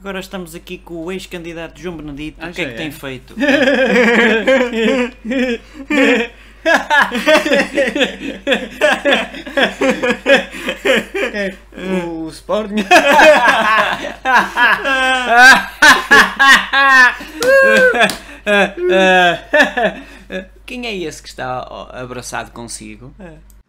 Agora estamos aqui com o ex-candidato João Benedito. Ah, o que é que é? tem feito? É, o Sporting. Quem é esse que está abraçado consigo? É.